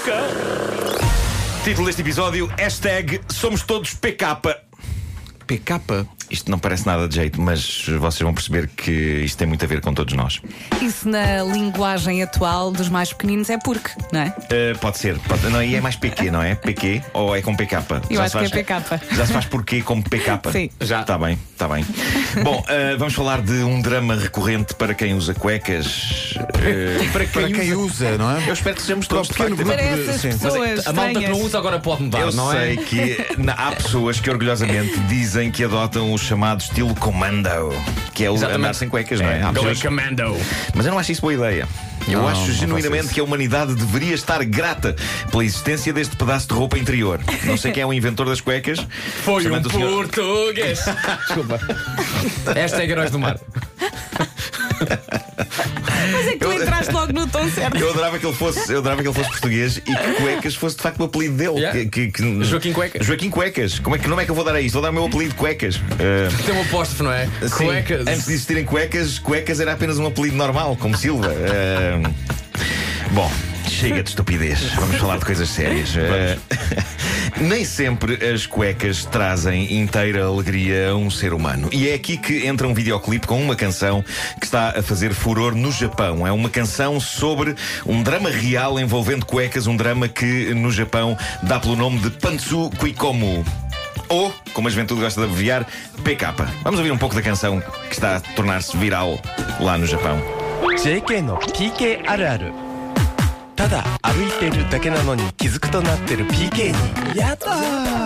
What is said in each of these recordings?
boca. Título deste episódio: Hashtag Somos Todos PK. PK? Isto não parece nada de jeito, mas vocês vão perceber que isto tem muito a ver com todos nós. Isso na linguagem atual dos mais pequeninos é porque, não é? Uh, pode ser. Pode, não, aí é mais PQ, não é? PQ ou é com PK? Eu Já acho se que é PK. Já se faz porquê como PK? Sim. Já. Está bem, está bem. Bom, uh, vamos falar de um drama recorrente para quem usa cuecas. Uh, Para quem, Para quem usa, não é? eu espero que sejamos todos de pequeno facto, grupo Para de- essas sim. pessoas a malta que não usa agora pode mudar, Eu não sei é? que na- há pessoas que orgulhosamente dizem que adotam o chamado estilo commando, que é o Exatamente. andar sem cuecas, não é? Há Going pessoas- Commando. Mas eu não acho isso boa ideia. Eu Não, acho genuinamente que a humanidade deveria estar grata pela existência deste pedaço de roupa interior. Não sei quem é o inventor das cuecas. Foi um senhor- português. Desculpa. Esta é Heróis do Mar. É que tu entraste logo no tom certo. Eu adorava que ele fosse, eu adorava que ele fosse português e que cuecas fosse de facto o apelido dele. Yeah. Que- que- que- Joaquim Cuecas. Joaquim Cuecas. Como é que nome é que eu vou dar a isto? Vou dar o meu apelido cuecas. Uh, Tem um apóstrofo, não é? Sim, Cuecas. Antes de existirem cuecas, cuecas era apenas um apelido normal, como Silva. Eh, bom, chega de estupidez. Vamos falar de coisas sérias. Eh, nem sempre as cuecas trazem inteira alegria a um ser humano. E é aqui que entra um videoclipe com uma canção que está a fazer furor no Japão. É uma canção sobre um drama real envolvendo cuecas, um drama que no Japão dá pelo nome de Pantsu Kuikomu ou, como a juventude gosta de abreviar, PK. Vamos ouvir um pouco da canção que está a tornar-se viral lá no Japão. JK no PK Araru. ただ歩いてるだけなのに気づくとなってる PK にやだ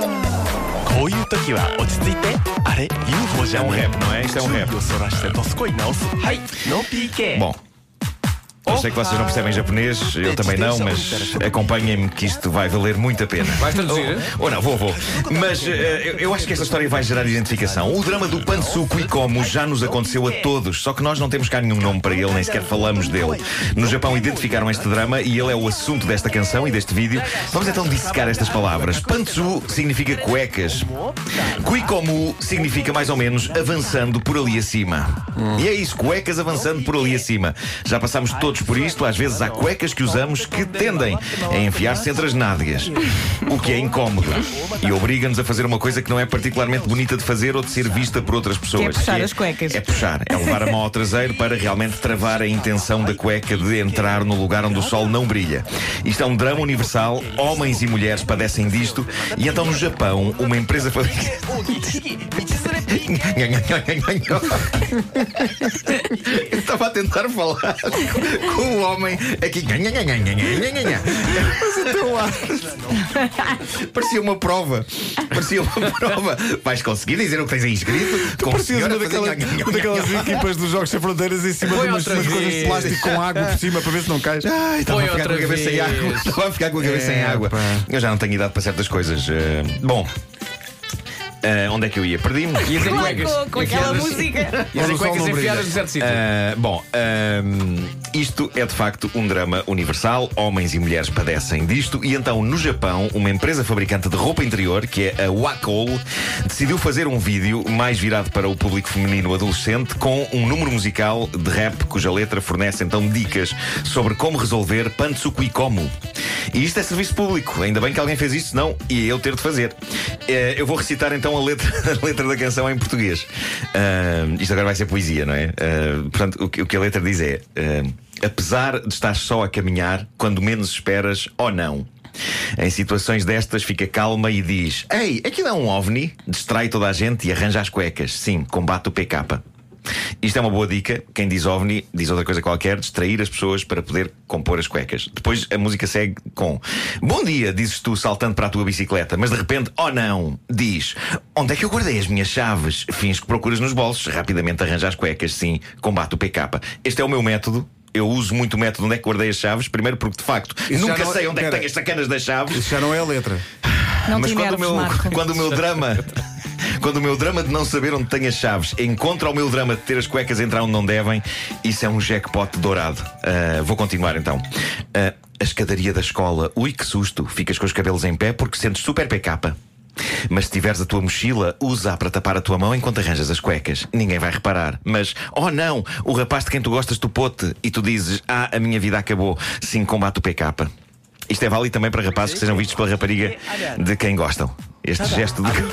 ーこういう時は落ち着いてあれ UFO じゃね É um rap, não é? Isto é um rap. 注意をそらしてどすこい直すはいノー PK Bom. Eu sei que vocês não percebem japonês, eu também não, mas acompanhem-me que isto vai valer muito a pena. Vais traduzir? Ou não, vou, vou. Mas eh, eu, eu acho que esta história vai gerar identificação. O drama do Pantsuko e como já nos aconteceu a todos, só que nós não temos cá nenhum nome para ele, nem sequer falamos dele. No Japão identificaram este drama e ele é o assunto desta canção e deste vídeo. Vamos então dissecar estas palavras. Pantsu significa cuecas. Kuikomu significa mais ou menos avançando por ali acima. E é isso, cuecas avançando por ali acima. Já passámos todos por isto, às vezes há cuecas que usamos que tendem a enfiar-se entre as nádegas. O que é incómodo. E obriga-nos a fazer uma coisa que não é particularmente bonita de fazer ou de ser vista por outras pessoas. puxar as cuecas. É puxar, é levar a mão ao traseiro para realmente travar a intenção da cueca de entrar no lugar onde o sol não brilha. Isto é um drama universal, homens e mulheres padecem disto, e então no Japão, uma empresa. Eu estava a tentar falar com o homem aqui. Mas o teu ar. Parecia uma prova. Parecia uma prova. Vais conseguir dizer o que tens aí escrito? Parecia uma daquela- daquelas equipas dos Jogos Sem Fronteiras em cima Põe de umas, umas coisas de plástico com água por cima para ver se não cais. Ai, estava a ficar com a outra cabeça em vez. água. Estava a ficar com a cabeça em É, água. pá. Eu já não tenho idade para certas coisas. Eh, bom. eh, onde é que eu ia? Perdi-me. E dizer Lá cuecas. com, aquela música. E dizer sol cuecas enfiadas no certo sítio. Ah, bom, ahm, isto é de facto um drama universal. Homens e mulheres padecem disto. E então, no Japão, uma empresa fabricante de roupa interior, que é a Wacol, decidiu fazer um vídeo mais virado para o público feminino adolescente, com um número musical de rap cuja letra fornece então dicas sobre como resolver pantsuku e como. E isto é serviço público. Ainda bem que alguém fez isto, senão ia eu ter de fazer. Eh, eu vou recitar então a letra, a letra da canção em português. Ah, isto agora vai ser poesia, não é? Ah, portanto, o que, a letra diz é: ah, Apesar de estar só a caminhar, quando menos esperas, ou não. Em situações destas, fica calma e diz: Ei, aquilo é um ovni? Distrai toda a gente e arranja as cuecas. Sim, combate o PK. Isto é uma boa dica. Quem diz ovni diz outra coisa qualquer, distrair as pessoas para poder compor as cuecas. Depois a música segue com: Bom dia, dizes tu saltando para a tua bicicleta, mas de repente, oh não, diz: Onde é que eu guardei as minhas chaves? Fins que procuras nos bolsos, rapidamente arranja as cuecas, sim, combate o PK. Este é o meu método. Eu uso muito o método onde é que guardei as chaves. Primeiro, porque de facto Isso nunca não- sei onde é que tenho as sacanas das chaves. Isso já não é a letra. Não Mas quando o, enerves, meu, Marco. quando o meu drama. Quando o meu drama de não saber onde tem as chaves encontra o meu drama de ter as cuecas entrar onde não devem, isso é um jackpot dourado. Ah, vou continuar então. Ah, a escadaria da escola, ui que susto, ficas com os cabelos em pé porque sentes super PK. Mas se tiveres a tua mochila, usa-a para tapar a tua mão enquanto arranjas as cuecas. Ninguém vai reparar. Mas, oh não, o rapaz de quem tu gostas do pote e tu dizes, ah, a minha vida acabou. Sim, combate o PK. Isto é válido também para rapazes que sejam vistos pela rapariga de quem gostam. Este gesto de.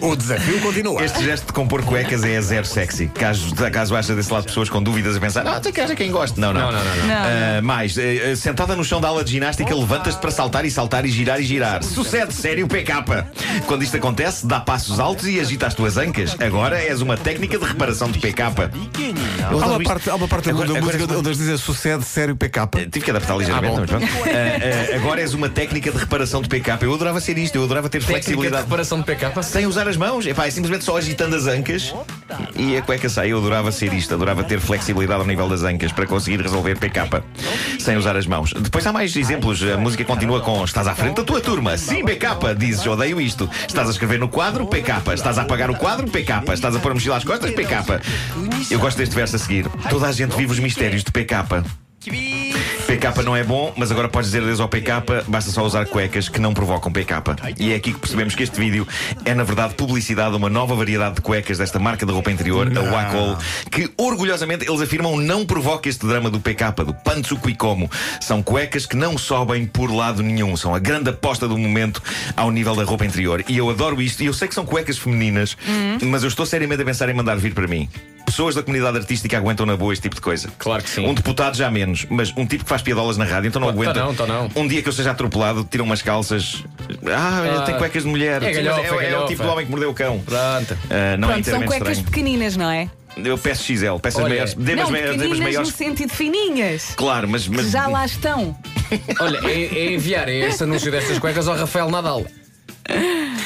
O desafio continua. Este gesto de compor cuecas é zero sexy. Caso, caso haja desse lado pessoas com dúvidas a pensar, ah, tu que haja quem gosta. Não, não. não, não, não. não. Uh, mais, uh, sentada no chão da aula de ginástica, levantas-te para saltar e saltar e girar e girar. Sucede, sério, PK. Quando isto acontece, dá passos altos e agita as tuas ancas. Agora és uma técnica de reparação de PK. Há uma parte, há uma parte agora, da música onde eles dizem sucede, sério, PK. Eh, tive que adaptar ah, ligeiramente. Ah, uh, agora és uma técnica de reparação de PK. Eu adorava ser isto, eu adorava ter Técnica de flexibilidade. reparação de PK. Sem usar as mãos, Epá, é simplesmente só agitando as ancas e a cueca sai. Eu adorava ser isto, adorava ter flexibilidade ao nível das ancas para conseguir resolver PK sem usar as mãos. Depois há mais exemplos. A música continua com Estás à frente da tua turma. Sim, PK, dizes odeio isto. Estás a escrever no quadro, PK. Estás a apagar o quadro, PK. Estás a pôr a mochila às costas, PK. Eu gosto deste verso a seguir. Toda a gente vive os mistérios de PK. PK não é bom, mas agora podes dizer adeus ao PK, basta só usar cuecas que não provocam PK. E é aqui que percebemos que este vídeo é, na verdade, publicidade a uma nova variedade de cuecas desta marca de roupa interior, a Wacol, que orgulhosamente eles afirmam não provoca este drama do PK, do Pantsu Como. São cuecas que não sobem por lado nenhum, são a grande aposta do momento ao nível da roupa interior. E eu adoro isto, e eu sei que são cuecas femininas, mas eu estou seriamente a pensar em mandar vir para mim. Pessoas da comunidade artística aguentam na boa este tipo de coisa. Claro que sim. Um deputado já menos, mas um tipo que faz piadolas na rádio, então não Tá aguenta. não, tá não. Um dia que eu seja atropelado, tiram umas calças. Ah, Ah, tem cuecas de mulher. é galhofa, é, é o galhofa. tipo do homem que mordeu o cão. Pronto. Ah, não é Pronto, são inteiramente cuecas estranho. pequeninas, não é? Eu peço XL, peço as Olha, maiores. Dê-me as, não, ma- dê-me as pequeninas maiores. no sentido fininhas. Claro, mas. mas Já lá estão. Olha, é, é enviar esse anúncio destas cuecas ao Rafael Nadal.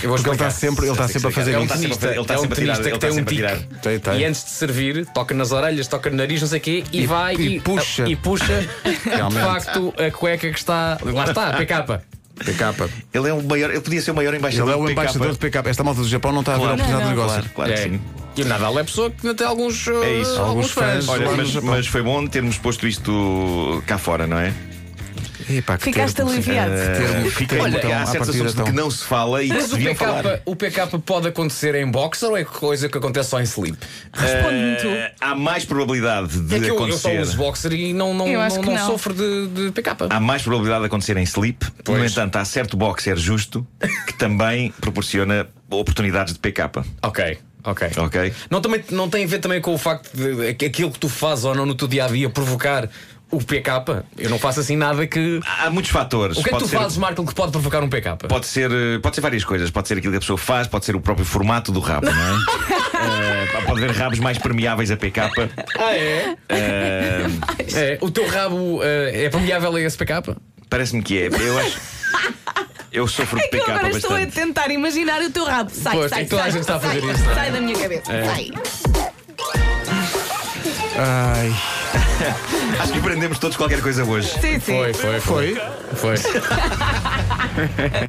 Eu vou Porque ele está sempre, ele está sempre a fazer um Ele está isso. sempre ele está é um sempre a tirar- ele que tem está um sempre a tique. tirar. Tem, tem. E antes de servir, toca nas orelhas, toca no nariz, não sei o quê, e, E- vai e puxa. e puxa de facto a cueca que está. Lá está, a PK. PK. Ele é o maior. Ele podia ser o maior Ele embaixador é o de embaixador de PK. Esta malta do Japão não está a ver a oportunidade não. negócio. Claro, claro que É. sim. E o Nadal é pessoa que tem alguns, É isso. uh, Alguns fãs. Olha, mas, mas foi bom termos posto isto cá fora, não é? Epá, que Ficaste termo, aliviado. termo. Fiquei Olha, então, há partida assuntos que não se fala e que Mas se o PK, falar. o PK pode acontecer em boxer ou é coisa que acontece só em sleep? Responde-me tu. Eh, há mais probabilidade de É que eu, eu só acontecer. uso boxer e não, não, Eu acho não, que não não. sofro de, de PK. Há mais probabilidade de acontecer em sleep. No Pois. entanto, há certo boxer justo que também proporciona oportunidades de PK. Ok, ok. Ok? Não, também, não tem a ver também com o facto de, que aquilo que tu fazes ou não no teu dia a dia provocar o PK? Eu não faço assim nada que. Há muitos fatores. O que é que pode tu ser, fazes, Marco, que pode provocar um PK? Pode ser, eh, pode ser várias coisas. Pode ser aquilo que a pessoa faz, pode ser o próprio formato do rabo, não é? Eh, pode haver rabos mais permeáveis a PK. Ah, é? Eh, é o teu rabo eh, é permeável a esse PK? Parece-me que é. Eu acho. Eu sofro de É que eu PK agora estou a bastante. tentar imaginar o teu rabo. Sai, Pois, sai, é que toda a sai, gente está a fazer sai, isso, é? Sai da minha cabeça. Sai. Ai, Acho que aprendemos todos qualquer coisa hoje. Sim, sim. Foi, foi, foi. foi? Foi.